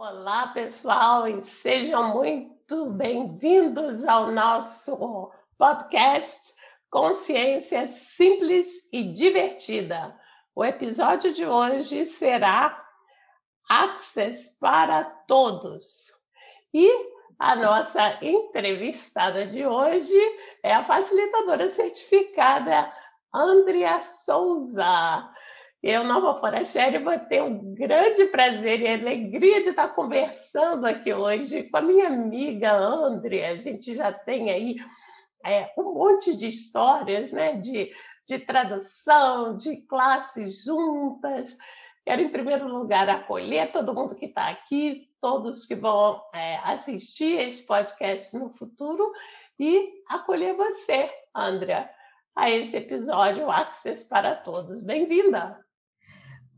Olá, pessoal, e sejam muito bem-vindos ao nosso podcast Consciência Simples e Divertida. O episódio de hoje será Access para Todos. E a nossa entrevistada de hoje é a facilitadora certificada Andrea Souza. Eu, Nova Forachere, vou ter um grande prazer e alegria de estar conversando aqui hoje com a minha amiga Andrea. A gente já tem aí é, um monte de histórias né, de, de tradução, de classes juntas. Quero, em primeiro lugar, acolher todo mundo que está aqui, todos que vão é, assistir esse podcast no futuro e acolher você, Andrea, a esse episódio Access para Todos. Bem-vinda!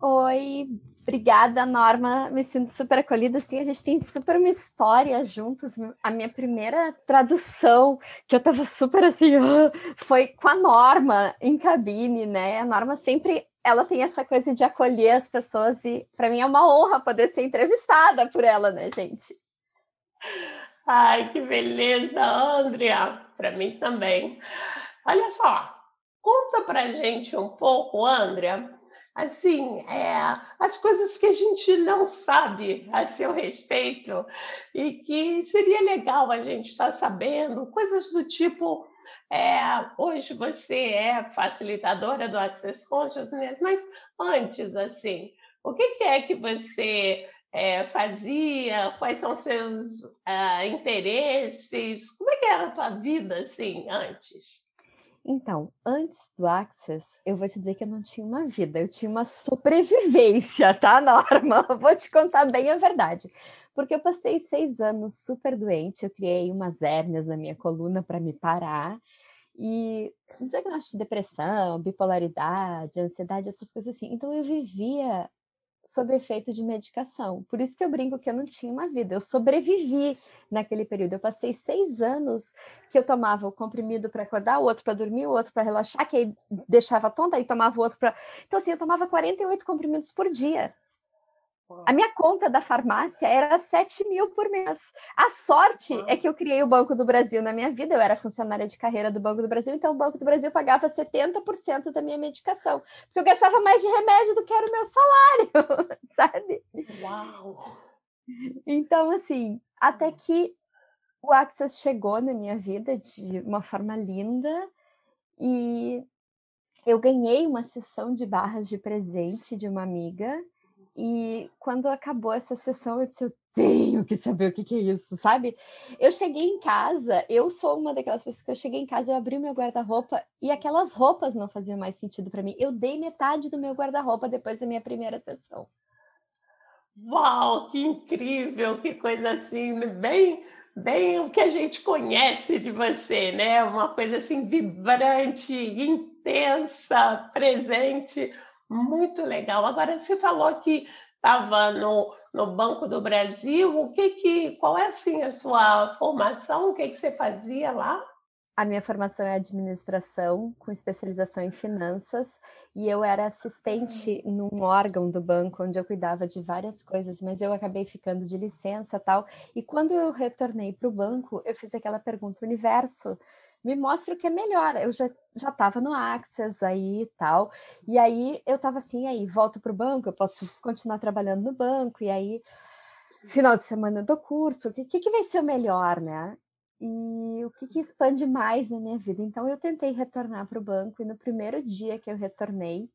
Oi, obrigada, Norma. Me sinto super acolhida. Assim, a gente tem super uma história juntos. A minha primeira tradução, que eu tava super assim, foi com a Norma em cabine, né? A Norma sempre ela tem essa coisa de acolher as pessoas e para mim é uma honra poder ser entrevistada por ela, né, gente? Ai, que beleza, Andrea. Para mim também. Olha só, conta pra gente um pouco, Andrea, assim, é, as coisas que a gente não sabe a seu respeito e que seria legal a gente estar tá sabendo, coisas do tipo, é, hoje você é facilitadora do Access Consciousness, mas antes, assim, o que, que é que você é, fazia? Quais são seus uh, interesses? Como é que era a tua vida, assim, antes? Então, antes do Access, eu vou te dizer que eu não tinha uma vida, eu tinha uma sobrevivência, tá, Norma? Vou te contar bem a verdade. Porque eu passei seis anos super doente, eu criei umas hérnias na minha coluna para me parar, e um diagnóstico de depressão, bipolaridade, ansiedade, essas coisas assim. Então eu vivia sob efeito de medicação. Por isso que eu brinco que eu não tinha uma vida. Eu sobrevivi naquele período. Eu passei seis anos que eu tomava o comprimido para acordar, o outro para dormir, o outro para relaxar, que aí deixava tonta, aí tomava o outro para. Então, assim, eu tomava 48 comprimidos por dia. A minha conta da farmácia era 7 mil por mês. A sorte é que eu criei o Banco do Brasil na minha vida, eu era funcionária de carreira do Banco do Brasil, então o Banco do Brasil pagava 70% da minha medicação, porque eu gastava mais de remédio do que era o meu salário, sabe? Uau! Então, assim, até que o Access chegou na minha vida de uma forma linda e eu ganhei uma sessão de barras de presente de uma amiga e quando acabou essa sessão, eu disse: eu tenho que saber o que, que, é isso, sabe? Eu cheguei em casa, eu sou uma daquelas pessoas que eu cheguei em casa, eu abri o meu guarda-roupa e aquelas roupas não faziam mais sentido para mim. Eu dei metade do meu guarda-roupa depois da minha primeira sessão. Uau, que incrível, que coisa assim, bem, bem o que a gente conhece de você, né? Uma coisa assim vibrante, intensa, presente muito legal. Agora, você falou que estava no, no Banco do Brasil. O que que, qual é assim a sua formação? O que que você fazia lá? A minha formação é administração, com especialização em finanças, e eu era assistente hum. num órgão do banco onde eu cuidava de várias coisas, mas eu acabei ficando de licença tal. E quando eu retornei para o banco, eu fiz aquela pergunta: universo, me mostra o que é melhor. Eu já já estava no Access aí e tal. E aí eu estava assim, aí volto para o banco, eu posso continuar trabalhando no banco, e aí final de semana do curso, o que, que, vai ser o melhor, né? E o que, que expande mais na minha vida? Então eu tentei retornar para o banco, e no primeiro dia que eu retornei,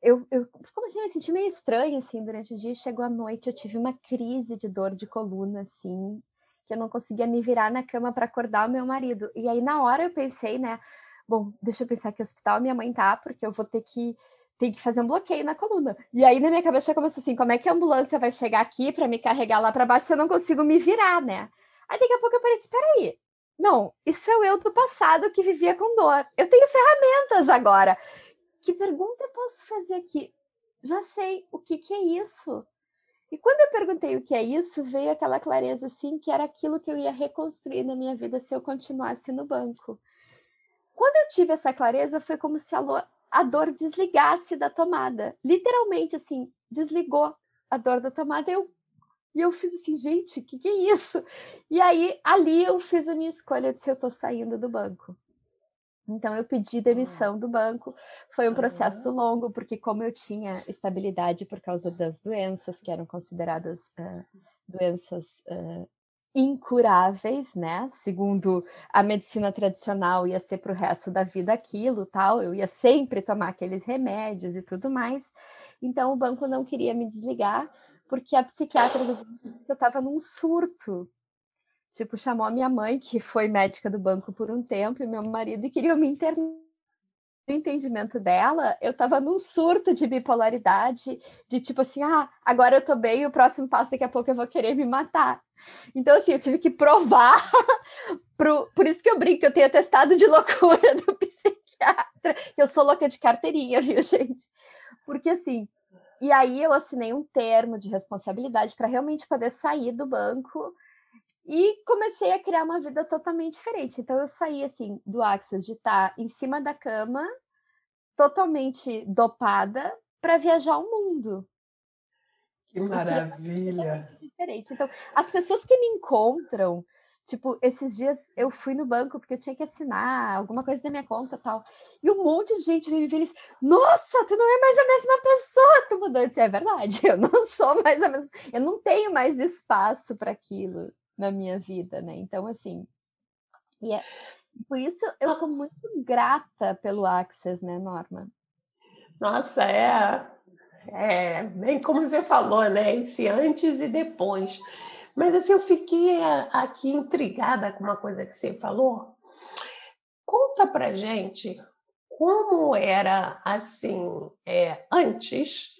eu, eu comecei a me sentir meio estranha assim durante o dia. Chegou a noite, eu tive uma crise de dor de coluna, assim, que eu não conseguia me virar na cama para acordar o meu marido. E aí, na hora, eu pensei, né? Bom, deixa eu pensar que hospital minha mãe tá, porque eu vou ter que tem que fazer um bloqueio na coluna. E aí na minha cabeça começou assim, como é que a ambulância vai chegar aqui para me carregar lá para baixo se eu não consigo me virar, né? Aí daqui a pouco eu parei, espera aí. Não, isso é o eu do passado que vivia com dor. Eu tenho ferramentas agora. Que pergunta eu posso fazer aqui? Já sei, o que que é isso? E quando eu perguntei o que é isso, veio aquela clareza assim que era aquilo que eu ia reconstruir na minha vida se eu continuasse no banco. Quando eu tive essa clareza, foi como se a, a dor desligasse da tomada. Literalmente assim, desligou a dor da tomada. Eu E eu fiz assim, gente, o que, que é isso? E aí, ali eu fiz a minha escolha de se eu estou saindo do banco. Então, eu pedi demissão do banco. Foi um processo longo, porque, como eu tinha estabilidade por causa das doenças, que eram consideradas uh, doenças uh, incuráveis, né? Segundo a medicina tradicional, ia ser para o resto da vida aquilo, tal. Eu ia sempre tomar aqueles remédios e tudo mais. Então, o banco não queria me desligar, porque a psiquiatra do banco eu estava num surto tipo, chamou a minha mãe, que foi médica do banco por um tempo, e meu marido, e queriam me internar. No entendimento dela, eu estava num surto de bipolaridade, de tipo assim, ah, agora eu tô bem, o próximo passo daqui a pouco eu vou querer me matar. Então, assim, eu tive que provar, pro, por isso que eu brinco, eu tenho atestado de loucura do psiquiatra, eu sou louca de carteirinha, viu, gente? Porque, assim, e aí eu assinei um termo de responsabilidade para realmente poder sair do banco e comecei a criar uma vida totalmente diferente. Então eu saí assim do Axis de estar em cima da cama, totalmente dopada, para viajar o mundo. Que maravilha! diferente. Então, as pessoas que me encontram, tipo, esses dias eu fui no banco porque eu tinha que assinar alguma coisa da minha conta tal. E um monte de gente veio me ver e disse: Nossa, tu não é mais a mesma pessoa, tu mudou. Eu disse, é verdade, eu não sou mais a mesma, eu não tenho mais espaço para aquilo na minha vida, né? Então, assim, e é, por isso eu sou muito grata pelo Access, né, Norma? Nossa, é, é bem como você falou, né? Esse antes e depois. Mas assim, eu fiquei aqui intrigada com uma coisa que você falou. Conta pra gente como era assim é, antes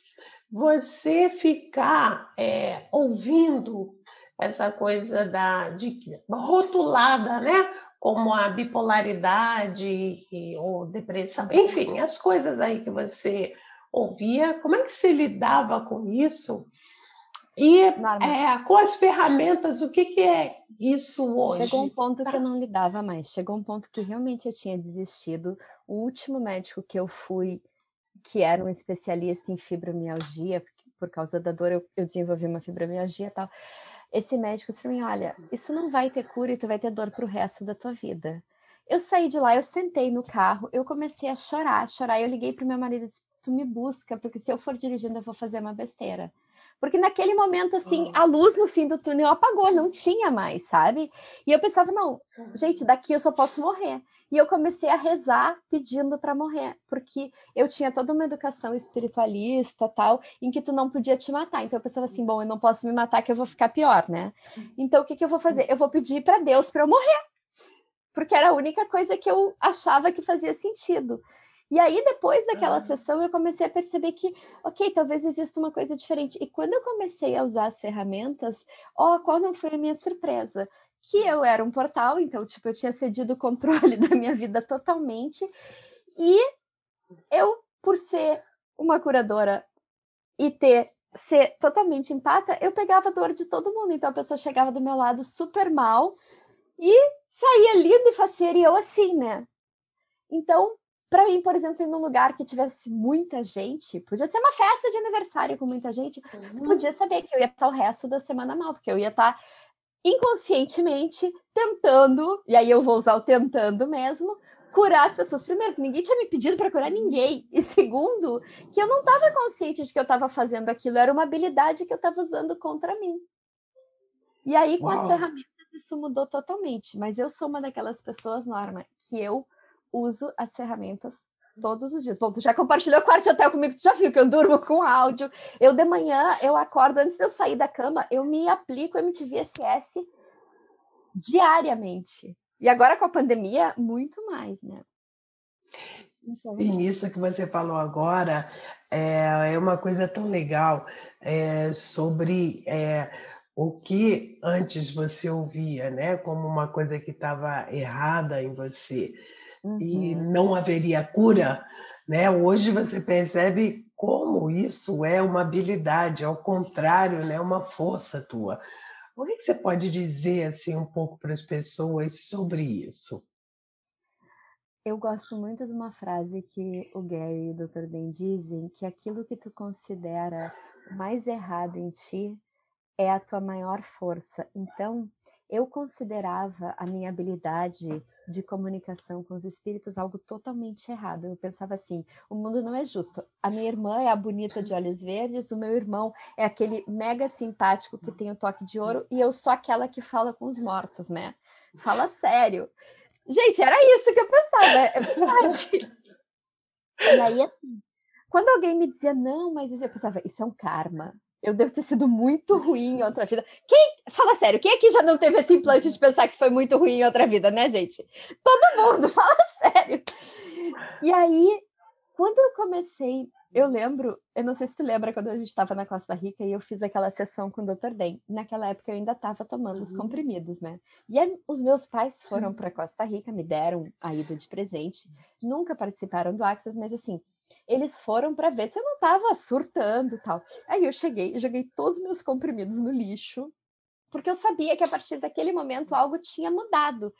você ficar é, ouvindo essa coisa da de rotulada, né? Como a bipolaridade ou depressão, enfim, as coisas aí que você ouvia, como é que você lidava com isso? E é, com as ferramentas, o que, que é isso hoje? Chegou um ponto tá. que eu não lidava mais. Chegou um ponto que realmente eu tinha desistido. O último médico que eu fui, que era um especialista em fibromialgia, por causa da dor eu, eu desenvolvi uma fibromialgia e tal esse médico disse para mim: olha, isso não vai ter cura e tu vai ter dor para o resto da tua vida. Eu saí de lá, eu sentei no carro, eu comecei a chorar, chorar. Eu liguei para o meu marido e disse: tu me busca, porque se eu for dirigindo, eu vou fazer uma besteira. Porque naquele momento, assim, a luz no fim do túnel apagou, não tinha mais, sabe? E eu pensava, não, gente, daqui eu só posso morrer. E eu comecei a rezar pedindo para morrer, porque eu tinha toda uma educação espiritualista, tal, em que tu não podia te matar. Então eu pensava assim, bom, eu não posso me matar que eu vou ficar pior, né? Então o que que eu vou fazer? Eu vou pedir para Deus para eu morrer. Porque era a única coisa que eu achava que fazia sentido. E aí, depois daquela sessão, eu comecei a perceber que, ok, talvez exista uma coisa diferente. E quando eu comecei a usar as ferramentas, ó, oh, qual não foi a minha surpresa? Que eu era um portal, então, tipo, eu tinha cedido o controle da minha vida totalmente. E eu, por ser uma curadora e ter ser totalmente empata, eu pegava a dor de todo mundo. Então a pessoa chegava do meu lado super mal e saía linda e faceira, e eu assim, né? Então, para mim, por exemplo, ir num lugar que tivesse muita gente, podia ser uma festa de aniversário com muita gente, uhum. podia saber que eu ia passar o resto da semana mal, porque eu ia estar tá inconscientemente tentando, e aí eu vou usar o tentando mesmo, curar as pessoas. Primeiro, que ninguém tinha me pedido para curar ninguém. E segundo, que eu não estava consciente de que eu estava fazendo aquilo, era uma habilidade que eu estava usando contra mim. E aí, com Uau. as ferramentas, isso mudou totalmente. Mas eu sou uma daquelas pessoas, Norma, que eu uso as ferramentas todos os dias. Bom, tu já compartilhou o quarto de hotel comigo, tu já viu que eu durmo com áudio. Eu de manhã, eu acordo antes de eu sair da cama, eu me aplico MTV SS diariamente. E agora com a pandemia, muito mais, né? Então... Sim, isso que você falou agora é, é uma coisa tão legal é, sobre é, o que antes você ouvia, né, como uma coisa que estava errada em você uhum. e não haveria cura, né? Hoje você percebe como isso é uma habilidade, ao contrário, né? Uma força tua. O que você pode dizer assim um pouco para as pessoas sobre isso? Eu gosto muito de uma frase que o Gary e o Dr. Ben dizem, que aquilo que tu considera mais errado em ti é a tua maior força. Então, eu considerava a minha habilidade de comunicação com os espíritos algo totalmente errado. Eu pensava assim: o mundo não é justo. A minha irmã é a bonita de olhos verdes, o meu irmão é aquele mega simpático que tem o toque de ouro, e eu sou aquela que fala com os mortos, né? Fala sério. Gente, era isso que eu pensava, é verdade. E aí, assim, quando alguém me dizia, não, mas eu pensava, isso é um karma. Eu devo ter sido muito ruim em outra vida. Quem, fala sério, quem aqui já não teve esse implante de pensar que foi muito ruim em outra vida, né, gente? Todo mundo, fala sério. E aí, quando eu comecei eu lembro, eu não sei se tu lembra quando a gente estava na Costa Rica e eu fiz aquela sessão com o Dr. Den. Naquela época eu ainda estava tomando os uhum. comprimidos, né? E aí, os meus pais foram para Costa Rica, me deram a ida de presente. Nunca participaram do Axis, mas assim, eles foram para ver se eu não estava surtando e tal. Aí eu cheguei, joguei todos os meus comprimidos no lixo, porque eu sabia que a partir daquele momento algo tinha mudado.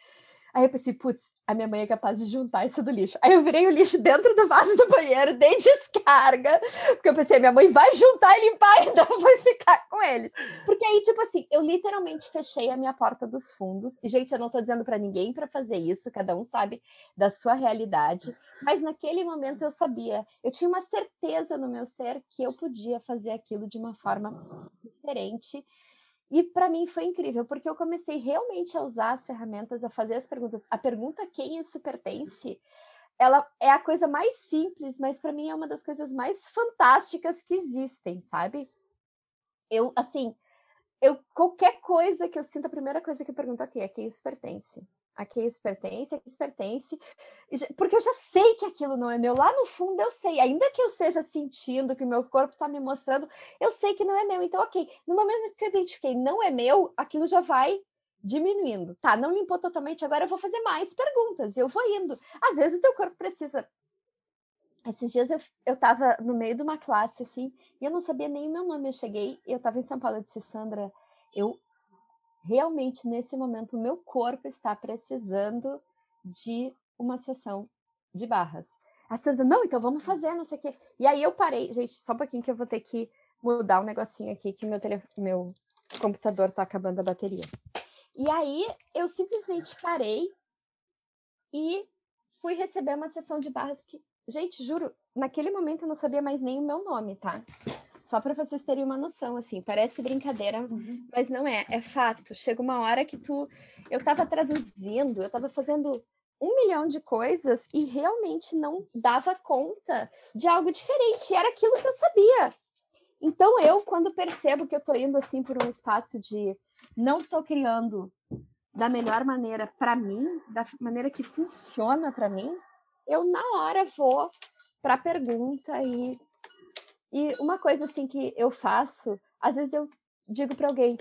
Aí eu pensei, putz, a minha mãe é capaz de juntar isso do lixo. Aí eu virei o lixo dentro do vaso do banheiro, dei descarga, porque eu pensei, minha mãe vai juntar e limpar e não vai ficar com eles. Porque aí, tipo assim, eu literalmente fechei a minha porta dos fundos. E, gente, eu não tô dizendo para ninguém para fazer isso, cada um sabe da sua realidade. Mas naquele momento eu sabia, eu tinha uma certeza no meu ser que eu podia fazer aquilo de uma forma diferente e para mim foi incrível, porque eu comecei realmente a usar as ferramentas, a fazer as perguntas. A pergunta quem isso pertence, ela é a coisa mais simples, mas para mim é uma das coisas mais fantásticas que existem, sabe? Eu, assim, eu qualquer coisa que eu sinta, a primeira coisa que eu pergunto aqui é quem isso pertence a quem isso pertence, a quem isso pertence, porque eu já sei que aquilo não é meu. Lá no fundo eu sei, ainda que eu esteja sentindo que o meu corpo está me mostrando, eu sei que não é meu. Então, ok, no momento que eu identifiquei não é meu, aquilo já vai diminuindo. Tá, não limpou totalmente, agora eu vou fazer mais perguntas, eu vou indo. Às vezes o teu corpo precisa. Esses dias eu, eu tava no meio de uma classe, assim, e eu não sabia nem o meu nome. Eu cheguei, eu tava em São Paulo, eu disse, Sandra, eu realmente nesse momento o meu corpo está precisando de uma sessão de barras. A Sandra, não, então vamos fazer, não sei o quê. E aí eu parei, gente, só um pouquinho que eu vou ter que mudar um negocinho aqui, que meu, tele... meu computador está acabando a bateria. E aí eu simplesmente parei e fui receber uma sessão de barras, porque, gente, juro, naquele momento eu não sabia mais nem o meu nome, tá? Só para vocês terem uma noção, assim, parece brincadeira, uhum. mas não é, é fato. Chega uma hora que tu. Eu estava traduzindo, eu estava fazendo um milhão de coisas e realmente não dava conta de algo diferente. Era aquilo que eu sabia. Então, eu, quando percebo que eu estou indo assim por um espaço de não estou criando da melhor maneira para mim, da maneira que funciona para mim, eu na hora vou para a pergunta e e uma coisa assim que eu faço, às vezes eu digo para alguém,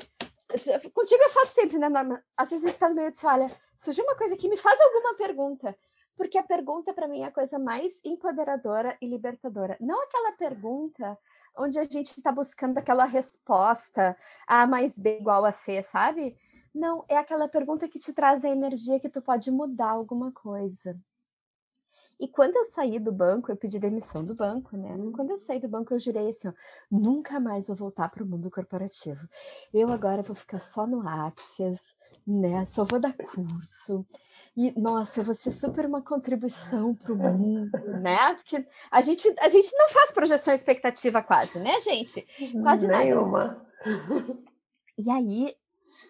contigo eu faço sempre, né? Às vezes a gente tá no meio de olha, surgiu uma coisa aqui, me faz alguma pergunta. Porque a pergunta para mim é a coisa mais empoderadora e libertadora. Não aquela pergunta onde a gente está buscando aquela resposta A mais B igual a C, sabe? Não, é aquela pergunta que te traz a energia que tu pode mudar alguma coisa. E quando eu saí do banco, eu pedi demissão do banco, né? Uhum. Quando eu saí do banco, eu jurei assim: ó, nunca mais vou voltar para o mundo corporativo. Eu agora vou ficar só no Axis, né? Só vou dar curso. E, nossa, eu vou ser super uma contribuição para o mundo, né? Porque a gente, a gente não faz projeção expectativa quase, né, gente? Quase Nenhuma. nada. E aí,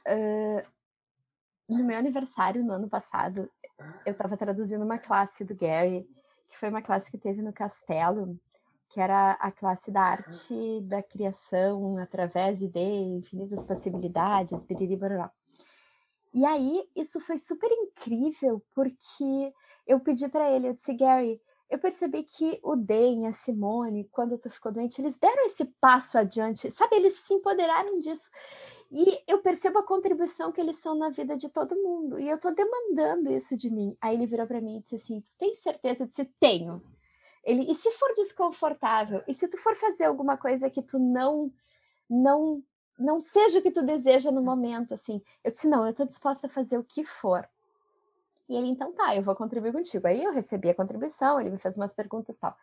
uh, no meu aniversário, no ano passado, eu estava traduzindo uma classe do Gary, que foi uma classe que teve no Castelo, que era a classe da arte da criação através de infinitas possibilidades, biriribará. E aí, isso foi super incrível, porque eu pedi para ele, eu disse, Gary, eu percebi que o Den a Simone, quando tu ficou doente, eles deram esse passo adiante, sabe? Eles se empoderaram disso. E eu percebo a contribuição que eles são na vida de todo mundo. E eu tô demandando isso de mim. Aí ele virou para mim e disse assim: Tu tem certeza? Eu disse: Tenho. Ele, e se for desconfortável? E se tu for fazer alguma coisa que tu não, não, não seja o que tu deseja no momento, assim? Eu disse: Não, eu tô disposta a fazer o que for. E ele, então tá, eu vou contribuir contigo. Aí eu recebi a contribuição, ele me fez umas perguntas e tal.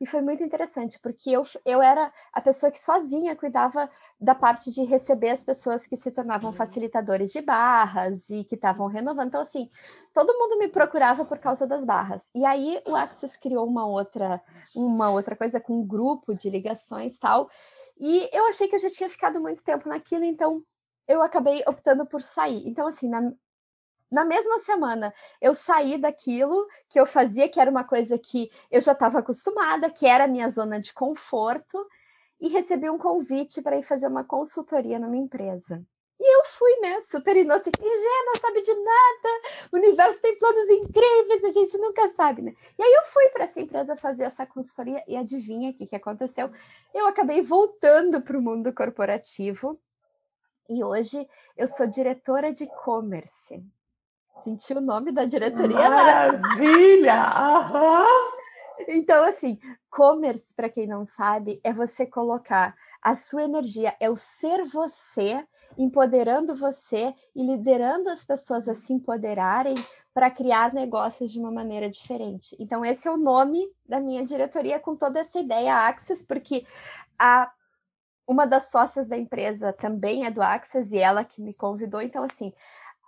E foi muito interessante, porque eu, eu era a pessoa que sozinha cuidava da parte de receber as pessoas que se tornavam facilitadores de barras e que estavam renovando. Então, assim, todo mundo me procurava por causa das barras. E aí o Access criou uma outra, uma outra coisa com um grupo de ligações tal. E eu achei que eu já tinha ficado muito tempo naquilo, então eu acabei optando por sair. Então, assim, na, na mesma semana eu saí daquilo que eu fazia, que era uma coisa que eu já estava acostumada, que era a minha zona de conforto, e recebi um convite para ir fazer uma consultoria numa empresa. E eu fui, né, super inocente, ingênua, sabe de nada, o universo tem planos incríveis, a gente nunca sabe, né? E aí eu fui para essa empresa fazer essa consultoria e adivinha o que, que aconteceu? Eu acabei voltando para o mundo corporativo e hoje eu sou diretora de e-commerce. Senti o nome da diretoria. Maravilha! Aham! Então, assim, commerce, para quem não sabe, é você colocar a sua energia, é o ser você, empoderando você e liderando as pessoas a se empoderarem para criar negócios de uma maneira diferente. Então, esse é o nome da minha diretoria com toda essa ideia Access, porque a uma das sócias da empresa também é do Access e ela que me convidou. Então, assim,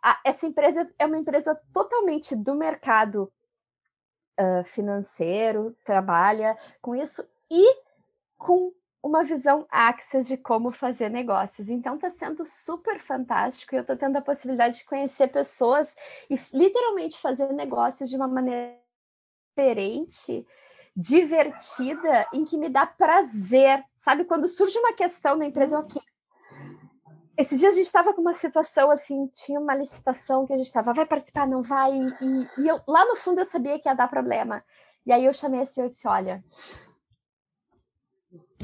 a, essa empresa é uma empresa totalmente do mercado uh, financeiro, trabalha com isso e com uma visão Access de como fazer negócios. Então está sendo super fantástico e eu estou tendo a possibilidade de conhecer pessoas e literalmente fazer negócios de uma maneira diferente, divertida, em que me dá prazer. Sabe, quando surge uma questão na empresa, eu, ok, esses dias a gente estava com uma situação assim, tinha uma licitação que a gente estava, vai participar, não vai? E, e, eu, lá no fundo eu sabia que ia dar problema. E aí eu chamei esse senhor e disse: olha,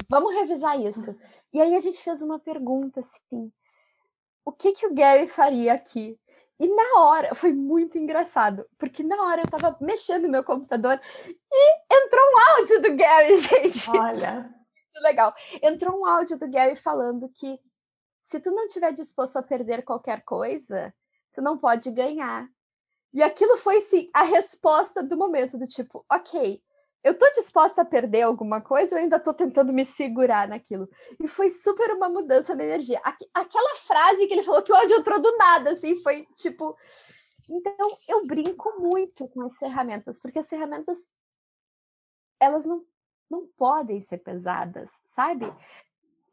vamos revisar isso. E aí a gente fez uma pergunta assim: o que, que o Gary faria aqui? E na hora, foi muito engraçado, porque na hora eu estava mexendo no meu computador e entrou um áudio do Gary, gente. Olha. Muito legal. Entrou um áudio do Gary falando que se tu não tiver disposto a perder qualquer coisa, tu não pode ganhar. E aquilo foi sim a resposta do momento do tipo, ok, eu tô disposta a perder alguma coisa, eu ainda tô tentando me segurar naquilo. E foi super uma mudança de energia. Aquela frase que ele falou que o ódio entrou do nada, assim, foi tipo. Então, eu brinco muito com as ferramentas, porque as ferramentas elas não, não podem ser pesadas, sabe?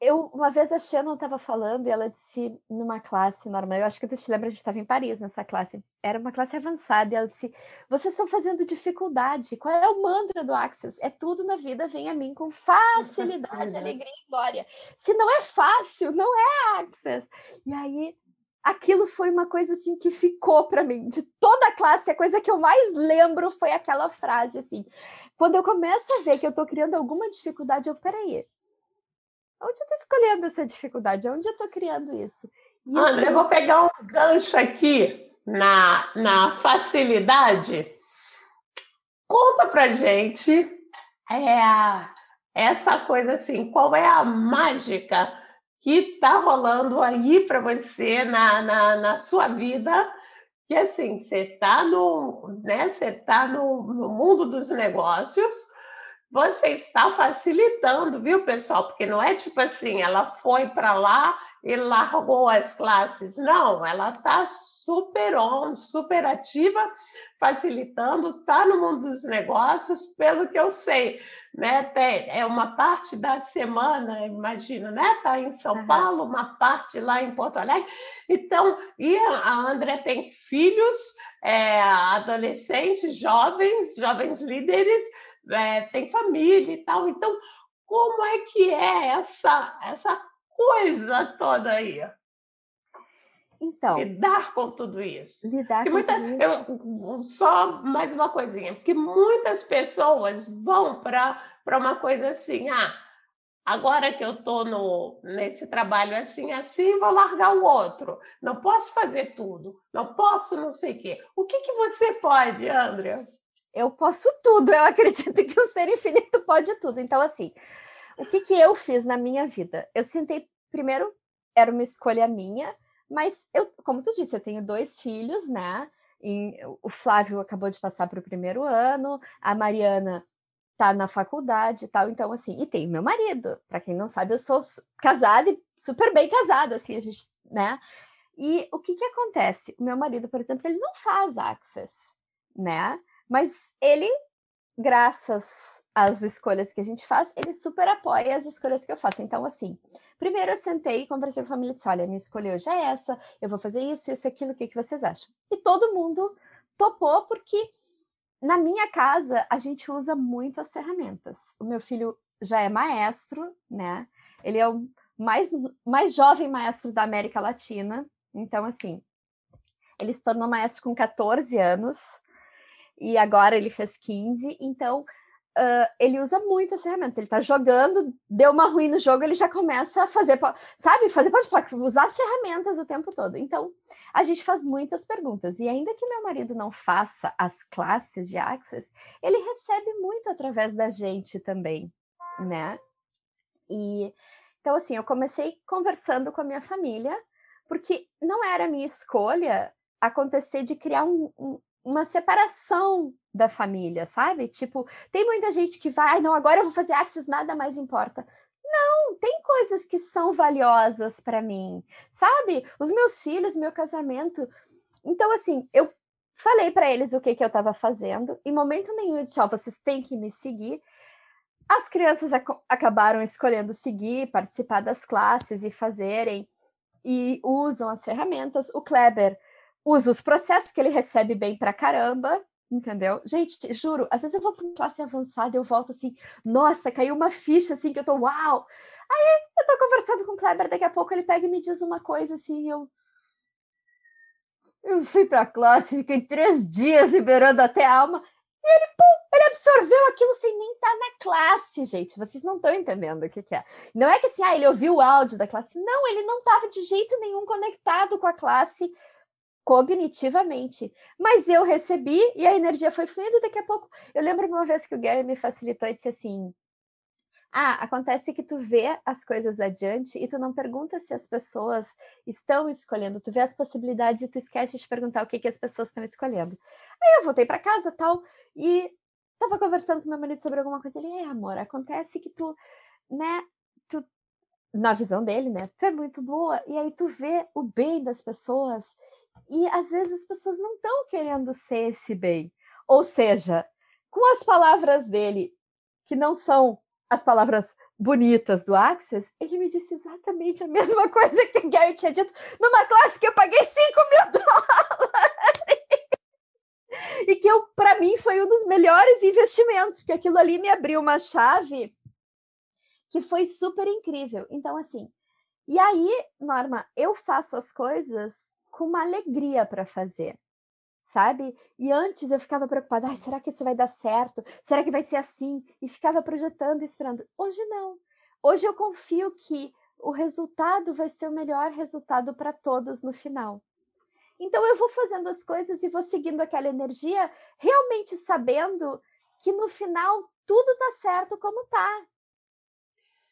Eu, uma vez a Shannon estava falando e ela disse numa classe normal, eu acho que tu te lembra, a gente estava em Paris nessa classe, era uma classe avançada, e ela disse: Vocês estão fazendo dificuldade. Qual é o mantra do Access? É tudo na vida vem a mim com facilidade, alegria e glória. Se não é fácil, não é Access. E aí aquilo foi uma coisa assim que ficou para mim de toda a classe a coisa que eu mais lembro foi aquela frase assim quando eu começo a ver que eu estou criando alguma dificuldade eu peraí Onde eu estou escolhendo essa dificuldade? Onde eu estou criando isso? isso... André, eu vou pegar um gancho aqui na, na facilidade. Conta pra gente é, essa coisa assim, qual é a mágica que está rolando aí para você na, na, na, sua vida? Que assim, você está no, né, você tá no, no mundo dos negócios, você está facilitando, viu, pessoal? Porque não é tipo assim, ela foi para lá e largou as classes. Não, ela está super on, super ativa, facilitando, está no mundo dos negócios, pelo que eu sei, né? Tem, é uma parte da semana, imagino, né? Está em São uhum. Paulo, uma parte lá em Porto Alegre. Então, e a André tem filhos, é, adolescentes, jovens, jovens líderes é, tem família e tal. Então, como é que é essa, essa coisa toda aí? Então, lidar com tudo isso. Lidar com muita, tudo isso. Eu, só mais uma coisinha, porque muitas pessoas vão para uma coisa assim, ah, agora que eu estou nesse trabalho assim, assim, vou largar o outro. Não posso fazer tudo, não posso não sei o quê. O que, que você pode, André? Eu posso tudo, eu acredito que o ser infinito pode tudo. Então, assim, o que, que eu fiz na minha vida? Eu sentei, primeiro, era uma escolha minha, mas eu, como tu disse, eu tenho dois filhos, né? E o Flávio acabou de passar para o primeiro ano, a Mariana tá na faculdade e tal, então assim, e tem meu marido, para quem não sabe, eu sou casada e super bem casada, assim, a gente, né? E o que que acontece? O meu marido, por exemplo, ele não faz Access, né? Mas ele, graças às escolhas que a gente faz, ele super apoia as escolhas que eu faço. Então, assim, primeiro eu sentei e conversei com a família e disse: olha, minha escolha hoje é essa, eu vou fazer isso, isso aquilo, o que, que vocês acham? E todo mundo topou, porque na minha casa a gente usa muito as ferramentas. O meu filho já é maestro, né? Ele é o mais, mais jovem maestro da América Latina. Então, assim, ele se tornou maestro com 14 anos e agora ele fez 15. Então, Uh, ele usa muito as ferramentas. Ele está jogando, deu uma ruim no jogo, ele já começa a fazer, sabe, fazer pode usar as ferramentas o tempo todo. Então, a gente faz muitas perguntas. E ainda que meu marido não faça as classes de Access, ele recebe muito através da gente também, né? E então, assim, eu comecei conversando com a minha família, porque não era minha escolha acontecer de criar um, um, uma separação da família, sabe? Tipo, tem muita gente que vai, não, agora eu vou fazer Access, nada mais importa. Não, tem coisas que são valiosas para mim, sabe? Os meus filhos, meu casamento. Então, assim, eu falei para eles o que, que eu estava fazendo. Em momento nenhum eu disse, ó, oh, vocês têm que me seguir. As crianças ac acabaram escolhendo seguir, participar das classes e fazerem, e usam as ferramentas. O Kleber usa os processos que ele recebe bem pra caramba, entendeu? Gente, juro, às vezes eu vou para uma classe avançada e eu volto assim, nossa, caiu uma ficha assim que eu tô, uau! Aí eu tô conversando com o Kleber, daqui a pouco ele pega e me diz uma coisa assim, eu. Eu fui para a classe, fiquei três dias liberando até a alma, e ele, pum, ele absorveu aquilo sem nem estar tá na classe, gente. Vocês não estão entendendo o que, que, é. Não é que assim, ah, ele ouviu o áudio da classe. Não, ele não estava de jeito nenhum conectado com a classe cognitivamente. Mas eu recebi e a energia foi fluindo. Daqui a pouco, eu lembro uma vez que o Gary me facilitou e disse assim: Ah, acontece que tu vê as coisas adiante e tu não pergunta se as pessoas estão escolhendo. Tu vê as possibilidades e tu esquece de perguntar o que, que as pessoas estão escolhendo. Aí eu voltei para casa tal e tava conversando com meu marido sobre alguma coisa. Ele, é, amor, acontece que tu, né, tu na visão dele, né? Tu é muito boa, e aí tu vê o bem das pessoas e às vezes as pessoas não estão querendo ser esse bem. Ou seja, com as palavras dele, que não são as palavras bonitas do Access, ele me disse exatamente a mesma coisa que o Gary tinha dito numa classe que eu paguei 5 mil dólares. e que para mim foi um dos melhores investimentos, porque aquilo ali me abriu uma chave que foi super incrível. Então, assim, e aí, Norma, eu faço as coisas com uma alegria para fazer, sabe? E antes eu ficava preocupada, será que isso vai dar certo? Será que vai ser assim? E ficava projetando esperando. Hoje não. Hoje eu confio que o resultado vai ser o melhor resultado para todos no final. Então eu vou fazendo as coisas e vou seguindo aquela energia, realmente sabendo que no final tudo está certo como está.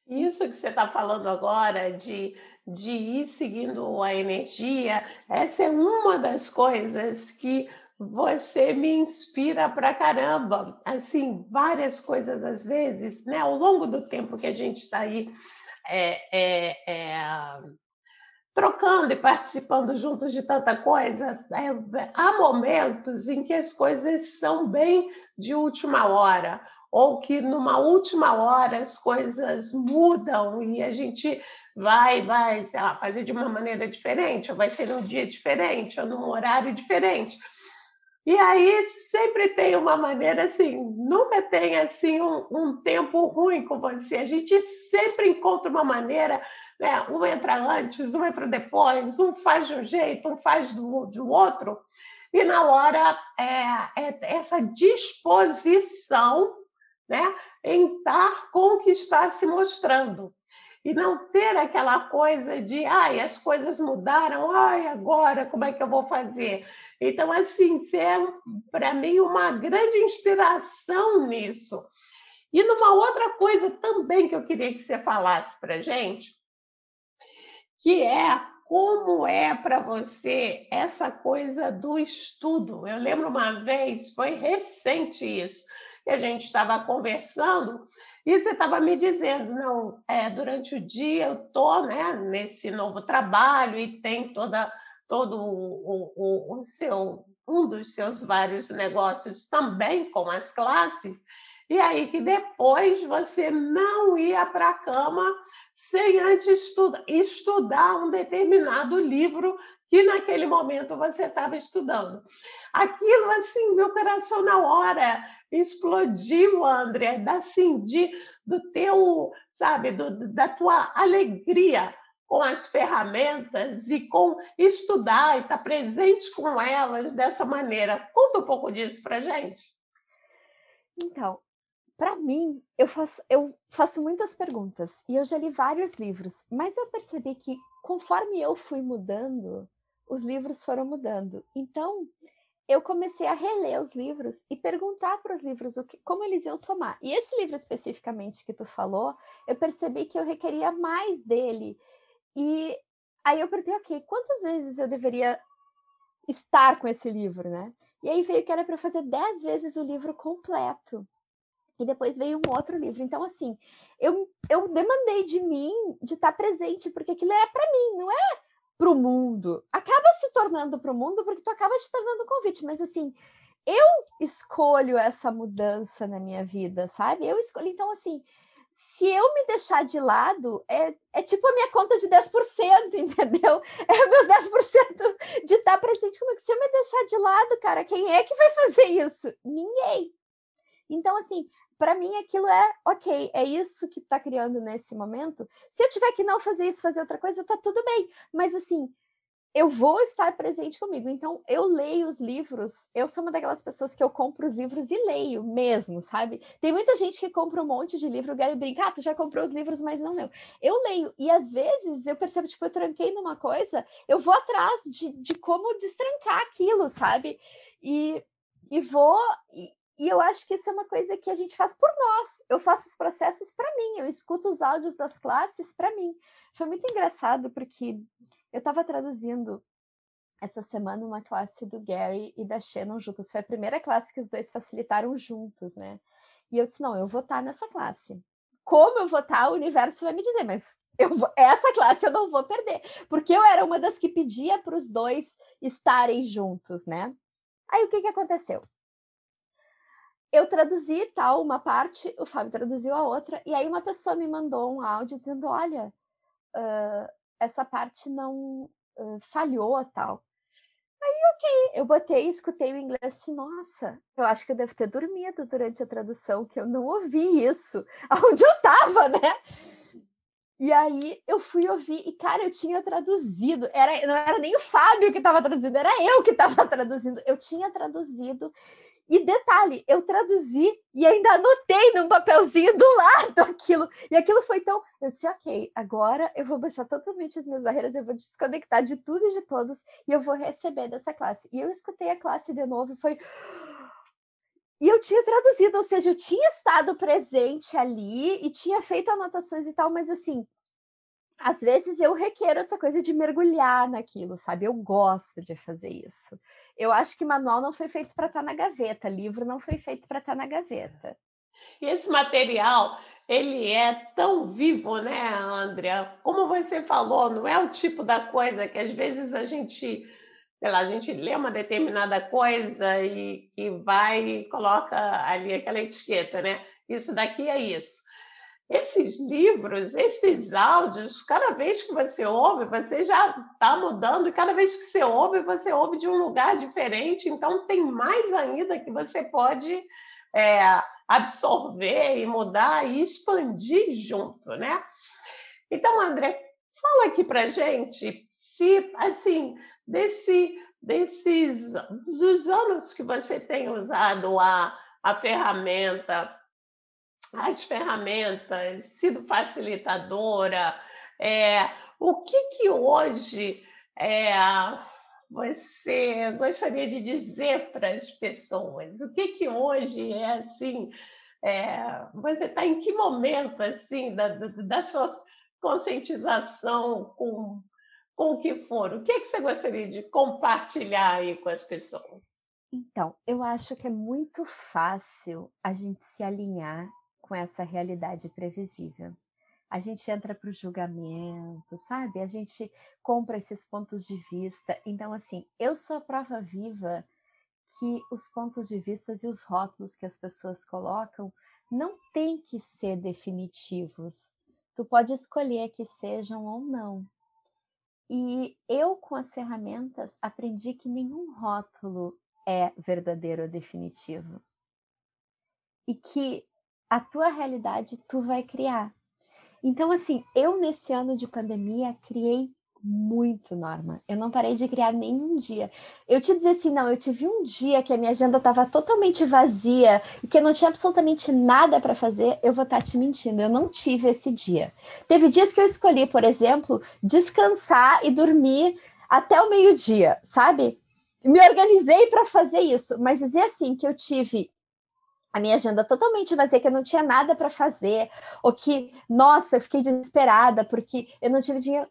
Isso que você está falando agora de de ir seguindo a energia, essa é uma das coisas que você me inspira pra caramba. Assim, várias coisas às vezes, né? Ao longo do tempo que a gente está aí é, é, é, trocando e participando juntos de tanta coisa, é, há momentos em que as coisas são bem de última hora, ou que numa última hora as coisas mudam e a gente vai, vai, sei lá, fazer de uma maneira diferente, ou vai ser num dia diferente, ou num horário diferente. E aí sempre tem uma maneira assim, nunca tem assim um, um, tempo ruim com você. A gente sempre encontra uma maneira, né? Um entra antes, um entra depois, um faz de um jeito, um faz do, do outro. E na hora é, é essa disposição, né, em estar com o que está se mostrando e não ter aquela coisa de, ai, as coisas mudaram, ai, agora como é que eu vou fazer? Então, assim, é, para mim, uma grande inspiração nisso. E numa outra coisa também que eu queria que você falasse para gente, que é como é para você essa coisa do estudo. Eu lembro uma vez, foi recente isso, e a gente estava conversando, e você estava me dizendo, não, é, durante o dia eu estou né, nesse novo trabalho e tem toda, todo o, o, o seu, um dos seus vários negócios também com as classes, e aí que depois você não ia para a cama sem antes estudar, estudar um determinado livro que naquele momento você estava estudando. Aquilo, assim, meu coração na hora explodiu, André, assim, de, do teu, sabe, do, da tua alegria com as ferramentas e com estudar e estar presente com elas dessa maneira. Conta um pouco disso para gente. Então, para mim, eu faço, eu faço muitas perguntas e eu já li vários livros, mas eu percebi que conforme eu fui mudando, os livros foram mudando. Então, eu comecei a reler os livros e perguntar para os livros o que, como eles iam somar. E esse livro especificamente que tu falou, eu percebi que eu requeria mais dele. E aí eu perguntei, ok, quantas vezes eu deveria estar com esse livro, né? E aí veio que era para fazer dez vezes o livro completo e depois veio um outro livro. Então, assim, eu, eu demandei de mim de estar presente, porque aquilo é para mim, não é para o mundo. Acaba se tornando para o mundo porque tu acaba te tornando um convite, mas assim, eu escolho essa mudança na minha vida, sabe? Eu escolho. Então, assim, se eu me deixar de lado, é, é tipo a minha conta de 10%, entendeu? É meus 10% de estar presente comigo. Se eu me deixar de lado, cara, quem é que vai fazer isso? Ninguém. Então, assim, para mim aquilo é ok, é isso que está criando nesse momento. Se eu tiver que não fazer isso, fazer outra coisa, tá tudo bem. Mas assim, eu vou estar presente comigo. Então, eu leio os livros. Eu sou uma daquelas pessoas que eu compro os livros e leio mesmo, sabe? Tem muita gente que compra um monte de livro, e brinca, ah, tu já comprou os livros, mas não leu. Eu leio, e às vezes eu percebo, tipo, eu tranquei numa coisa, eu vou atrás de, de como destrancar aquilo, sabe? E, e vou. E eu acho que isso é uma coisa que a gente faz por nós. Eu faço os processos para mim, eu escuto os áudios das classes para mim. Foi muito engraçado porque eu estava traduzindo essa semana uma classe do Gary e da Shannon juntos. Foi a primeira classe que os dois facilitaram juntos, né? E eu disse: não, eu vou estar tá nessa classe. Como eu vou estar, tá, o universo vai me dizer, mas vou, essa classe eu não vou perder, porque eu era uma das que pedia para os dois estarem juntos, né? Aí o que, que aconteceu? Eu traduzi tal uma parte, o Fábio traduziu a outra, e aí uma pessoa me mandou um áudio dizendo: olha, uh, essa parte não uh, falhou tal. Aí, ok, eu botei, escutei o inglês assim, nossa, eu acho que eu devo ter dormido durante a tradução, que eu não ouvi isso, aonde eu tava, né? E aí eu fui ouvir, e cara, eu tinha traduzido, era, não era nem o Fábio que estava traduzindo, era eu que estava traduzindo, eu tinha traduzido e detalhe, eu traduzi e ainda anotei num papelzinho do lado aquilo. E aquilo foi tão. Eu disse, ok, agora eu vou baixar totalmente as minhas barreiras, eu vou desconectar de tudo e de todos e eu vou receber dessa classe. E eu escutei a classe de novo e foi. E eu tinha traduzido, ou seja, eu tinha estado presente ali e tinha feito anotações e tal, mas assim, às vezes eu requero essa coisa de mergulhar naquilo, sabe? Eu gosto de fazer isso. Eu acho que manual não foi feito para estar tá na gaveta, livro não foi feito para estar tá na gaveta. E esse material, ele é tão vivo, né, Andrea? Como você falou, não é o tipo da coisa que às vezes a gente, sei lá, a gente lê uma determinada coisa e, e vai e coloca ali aquela etiqueta, né? Isso daqui é isso esses livros, esses áudios, cada vez que você ouve, você já está mudando, e cada vez que você ouve, você ouve de um lugar diferente, então tem mais ainda que você pode é, absorver e mudar e expandir junto, né? Então, André, fala aqui para gente se, assim, desse, desses dos anos que você tem usado a, a ferramenta as ferramentas, sido facilitadora, é, o que que hoje é, você gostaria de dizer para as pessoas? O que que hoje é assim? É, você está em que momento assim da, da sua conscientização com, com o que for? O que, que você gostaria de compartilhar aí com as pessoas? Então, eu acho que é muito fácil a gente se alinhar com essa realidade previsível. A gente entra para o julgamento, sabe? A gente compra esses pontos de vista. Então, assim, eu sou a prova viva que os pontos de vista e os rótulos que as pessoas colocam não têm que ser definitivos. Tu pode escolher que sejam ou não. E eu, com as ferramentas, aprendi que nenhum rótulo é verdadeiro ou definitivo. E que a tua realidade tu vai criar. Então, assim, eu nesse ano de pandemia criei muito, Norma. Eu não parei de criar nenhum dia. Eu te dizer assim, não, eu tive um dia que a minha agenda estava totalmente vazia e que eu não tinha absolutamente nada para fazer, eu vou estar tá te mentindo. Eu não tive esse dia. Teve dias que eu escolhi, por exemplo, descansar e dormir até o meio-dia, sabe? Me organizei para fazer isso, mas dizer assim que eu tive a minha agenda totalmente vazia, que eu não tinha nada para fazer, ou que, nossa, eu fiquei desesperada porque eu não tive dinheiro.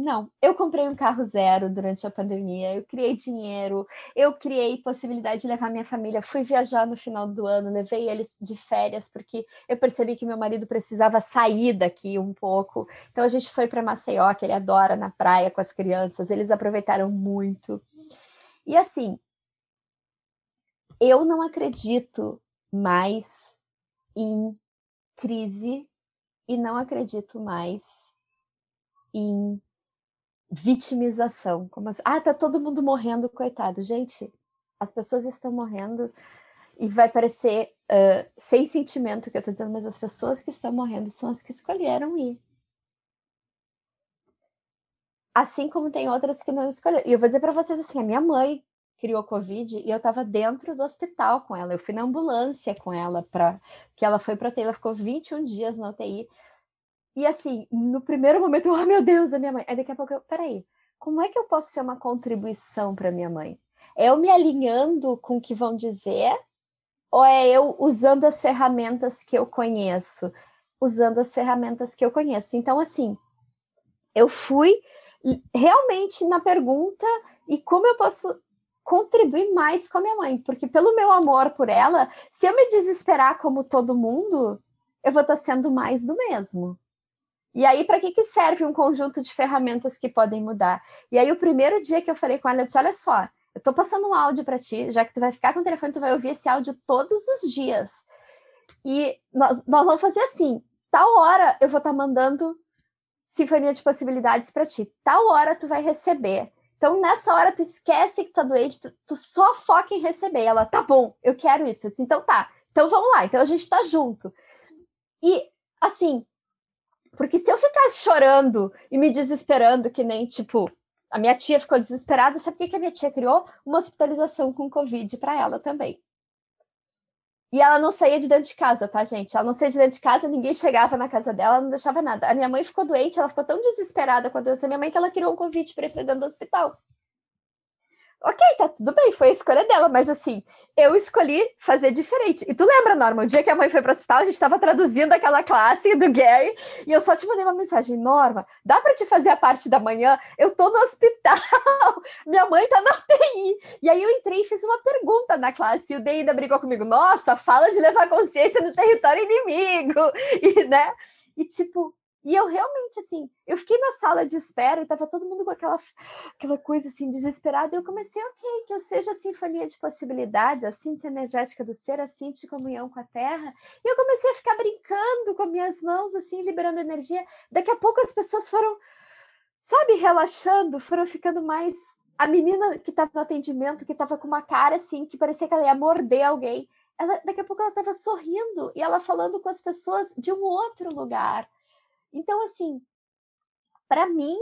Não, eu comprei um carro zero durante a pandemia, eu criei dinheiro, eu criei possibilidade de levar minha família, fui viajar no final do ano, levei eles de férias, porque eu percebi que meu marido precisava sair daqui um pouco. Então a gente foi para Maceió, que ele adora na praia com as crianças, eles aproveitaram muito. E assim, eu não acredito mais em crise e não acredito mais em vitimização. Como assim? Ah, tá todo mundo morrendo, coitado. Gente, as pessoas estão morrendo e vai parecer uh, sem sentimento que eu tô dizendo, mas as pessoas que estão morrendo são as que escolheram ir. Assim como tem outras que não escolheram. E eu vou dizer para vocês assim, a minha mãe criou Covid e eu estava dentro do hospital com ela. Eu fui na ambulância com ela para que ela foi para UTI, ela ficou 21 dias na UTI. E assim, no primeiro momento, oh meu Deus, a minha mãe. Aí daqui a pouco eu, peraí, como é que eu posso ser uma contribuição para minha mãe? É eu me alinhando com o que vão dizer? Ou é eu usando as ferramentas que eu conheço? Usando as ferramentas que eu conheço. Então, assim, eu fui realmente na pergunta e como eu posso contribuir mais com a minha mãe, porque pelo meu amor por ela, se eu me desesperar como todo mundo, eu vou estar sendo mais do mesmo. E aí, para que, que serve um conjunto de ferramentas que podem mudar? E aí, o primeiro dia que eu falei com ela, eu disse: Olha só, eu estou passando um áudio para ti, já que tu vai ficar com o telefone, tu vai ouvir esse áudio todos os dias. E nós, nós vamos fazer assim: tal hora eu vou estar tá mandando sinfonia de possibilidades para ti, tal hora tu vai receber. Então, nessa hora, tu esquece que tá doente, tu, tu só foca em receber. Ela, tá bom, eu quero isso. Eu disse, então tá, então vamos lá, então a gente tá junto. E, assim, porque se eu ficasse chorando e me desesperando, que nem, tipo, a minha tia ficou desesperada, sabe o que a minha tia criou? Uma hospitalização com Covid para ela também. E ela não saía de dentro de casa, tá, gente? Ela não saía de dentro de casa, ninguém chegava na casa dela, não deixava nada. A minha mãe ficou doente, ela ficou tão desesperada quando eu a minha mãe que ela criou um convite para ir para dentro do hospital. Ok, tá tudo bem, foi a escolha dela, mas assim, eu escolhi fazer diferente. E tu lembra, Norma, o dia que a mãe foi para o hospital, a gente estava traduzindo aquela classe do Gary, e eu só te mandei uma mensagem, Norma, dá para te fazer a parte da manhã? Eu tô no hospital, minha mãe tá na UTI. E aí eu entrei e fiz uma pergunta na classe, e o Deida brigou comigo, nossa, fala de levar consciência no território inimigo, e né? E tipo, e eu realmente, assim, eu fiquei na sala de espera e tava todo mundo com aquela, aquela coisa, assim, desesperada. E eu comecei, ok, que eu seja a sinfonia de possibilidades, a síntese energética do ser, a síntese de comunhão com a terra. E eu comecei a ficar brincando com minhas mãos, assim, liberando energia. Daqui a pouco as pessoas foram, sabe, relaxando, foram ficando mais. A menina que estava no atendimento, que estava com uma cara, assim, que parecia que ela ia morder alguém. Ela, daqui a pouco ela estava sorrindo e ela falando com as pessoas de um outro lugar então, assim, para mim,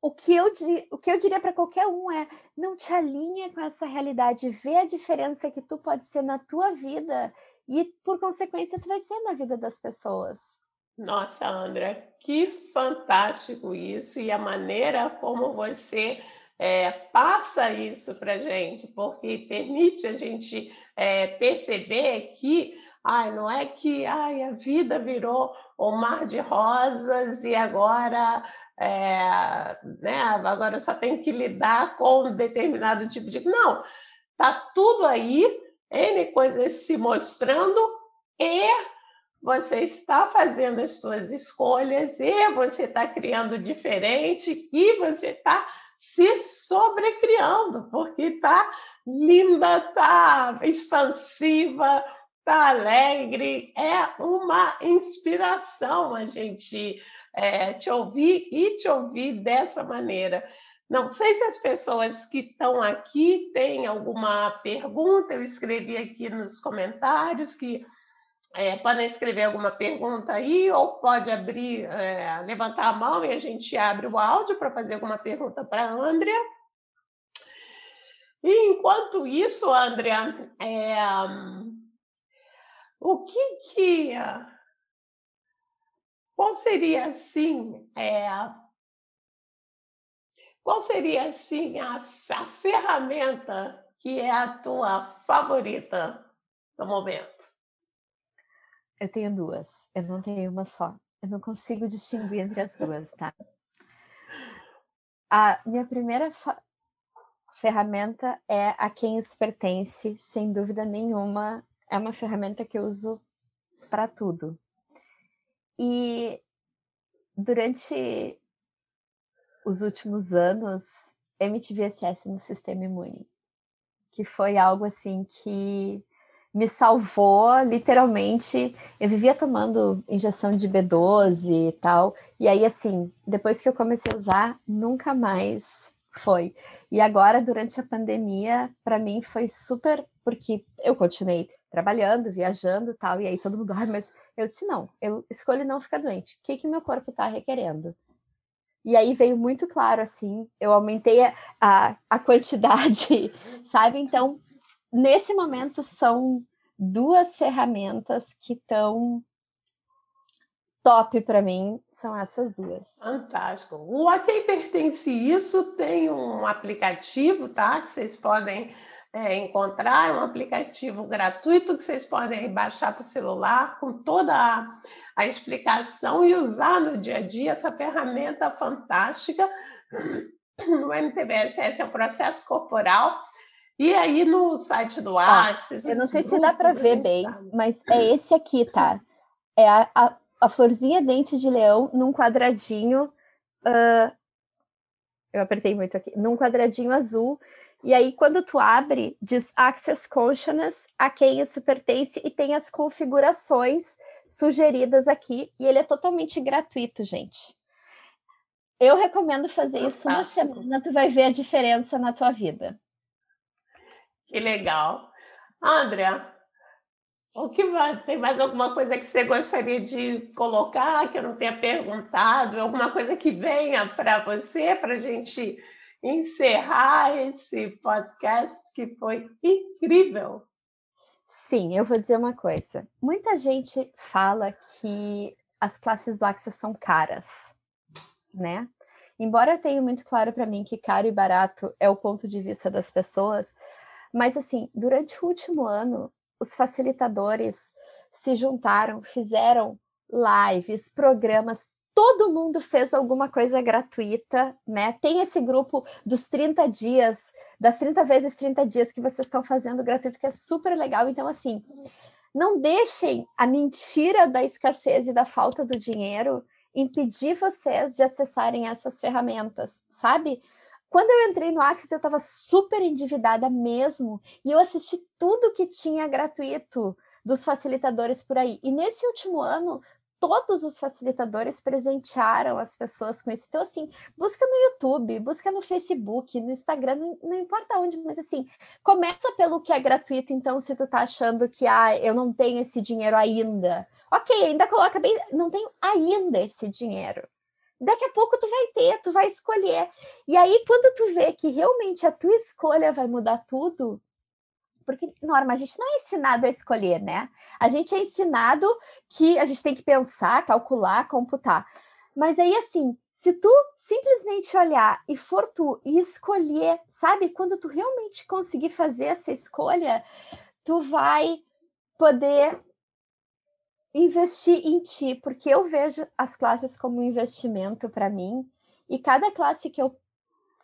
o que eu, o que eu diria para qualquer um é não te alinha com essa realidade, vê a diferença que tu pode ser na tua vida e, por consequência, tu vai ser na vida das pessoas. Nossa, André, que fantástico isso e a maneira como você é, passa isso para gente, porque permite a gente é, perceber que ai, não é que ai, a vida virou o mar de rosas e agora é, né, agora só tem que lidar com um determinado tipo de. Não, Tá tudo aí, N coisas se mostrando e você está fazendo as suas escolhas e você está criando diferente e você está se sobrecriando, porque está linda, está expansiva, está alegre. É uma inspiração a gente é, te ouvir e te ouvir dessa maneira. Não sei se as pessoas que estão aqui têm alguma pergunta, eu escrevi aqui nos comentários que é, podem escrever alguma pergunta aí, ou pode abrir, é, levantar a mão e a gente abre o áudio para fazer alguma pergunta para a Andrea. E enquanto isso, Andrea, é, o que que. Qual seria assim? É, qual seria assim a, a ferramenta que é a tua favorita no momento? Eu tenho duas, eu não tenho uma só. Eu não consigo distinguir entre as duas, tá? A minha primeira ferramenta é a quem isso pertence, sem dúvida nenhuma. É uma ferramenta que eu uso para tudo. E durante os últimos anos, MTVSS no sistema imune, que foi algo assim que me salvou, literalmente. Eu vivia tomando injeção de B12 e tal. E aí, assim, depois que eu comecei a usar, nunca mais foi. E agora, durante a pandemia, para mim foi super, porque eu continuei trabalhando, viajando tal. E aí todo mundo, ah, mas eu disse, não, eu escolho não ficar doente. O que, que meu corpo está requerendo? E aí veio muito claro, assim, eu aumentei a, a, a quantidade, sabe? Então, nesse momento são duas ferramentas que estão top para mim, são essas duas. Fantástico. O A Quem Pertence Isso tem um aplicativo, tá? Que vocês podem é, encontrar, é um aplicativo gratuito que vocês podem baixar para o celular com toda a, a explicação e usar no dia a dia essa ferramenta fantástica. No MTBSS é o processo corporal e aí no site do Axis. eu não sei se dá para ver bem, mas é esse aqui, tá? É a, a, a florzinha dente de leão num quadradinho. Uh, eu apertei muito aqui. Num quadradinho azul. E aí, quando tu abre, diz Access Consciousness, a quem isso pertence, e tem as configurações sugeridas aqui. E ele é totalmente gratuito, gente. Eu recomendo fazer isso uma semana, tu vai ver a diferença na tua vida. Que legal. André, o que vai? Tem mais alguma coisa que você gostaria de colocar que eu não tenha perguntado? Alguma coisa que venha para você, para a gente encerrar esse podcast que foi incrível? Sim, eu vou dizer uma coisa. Muita gente fala que as classes do Access são caras, né? Embora tenha muito claro para mim que caro e barato é o ponto de vista das pessoas, mas, assim, durante o último ano, os facilitadores se juntaram, fizeram lives, programas, todo mundo fez alguma coisa gratuita, né? Tem esse grupo dos 30 dias, das 30 vezes 30 dias que vocês estão fazendo gratuito, que é super legal. Então, assim, não deixem a mentira da escassez e da falta do dinheiro impedir vocês de acessarem essas ferramentas, sabe? Quando eu entrei no Axis, eu estava super endividada mesmo, e eu assisti tudo que tinha gratuito dos facilitadores por aí. E nesse último ano, todos os facilitadores presentearam as pessoas com isso. Então, assim, busca no YouTube, busca no Facebook, no Instagram, não, não, importa onde, mas assim, começa pelo que é gratuito. Então, se tu tá achando que ah, eu não tenho esse dinheiro ainda, ok, ainda coloca bem, não tenho ainda esse dinheiro daqui a pouco tu vai ter, tu vai escolher. E aí, quando tu vê que realmente a tua escolha vai mudar tudo, porque, Norma, a gente não é ensinado a escolher, né? A gente é ensinado que a gente tem que pensar, calcular, computar. Mas aí, assim, se tu simplesmente olhar e for tu e escolher, sabe? Quando tu realmente conseguir fazer essa escolha, tu vai poder investir em ti, porque eu vejo as classes como um investimento para mim, e cada classe que eu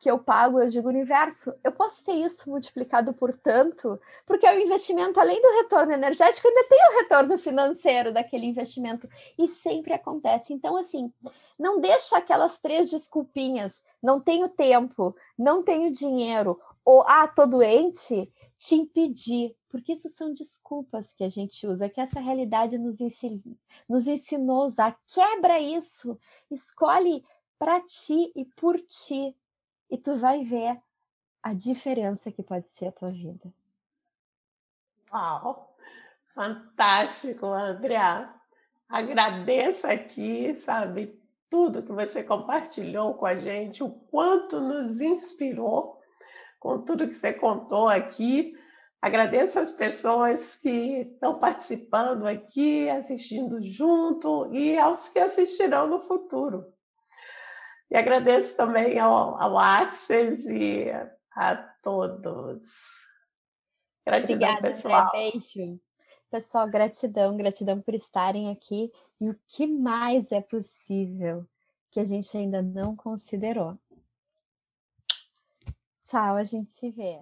que eu pago, eu digo universo, eu posso ter isso multiplicado por tanto, porque é o investimento, além do retorno energético, ainda tem o retorno financeiro daquele investimento. E sempre acontece. Então, assim, não deixa aquelas três desculpinhas, não tenho tempo, não tenho dinheiro, ou ah, tô doente, te impedir, porque isso são desculpas que a gente usa, que essa realidade nos, ensin nos ensinou a usar. Quebra isso, escolhe para ti e por ti e tu vai ver a diferença que pode ser a tua vida. Uau! Fantástico, Andrea. Agradeço aqui, sabe, tudo que você compartilhou com a gente, o quanto nos inspirou com tudo que você contou aqui. Agradeço as pessoas que estão participando aqui, assistindo junto e aos que assistirão no futuro. E agradeço também ao, ao Axis e a todos. Gratidão, Obrigada, pessoal. André, beijo. Pessoal, gratidão, gratidão por estarem aqui. E o que mais é possível que a gente ainda não considerou? Tchau, a gente se vê.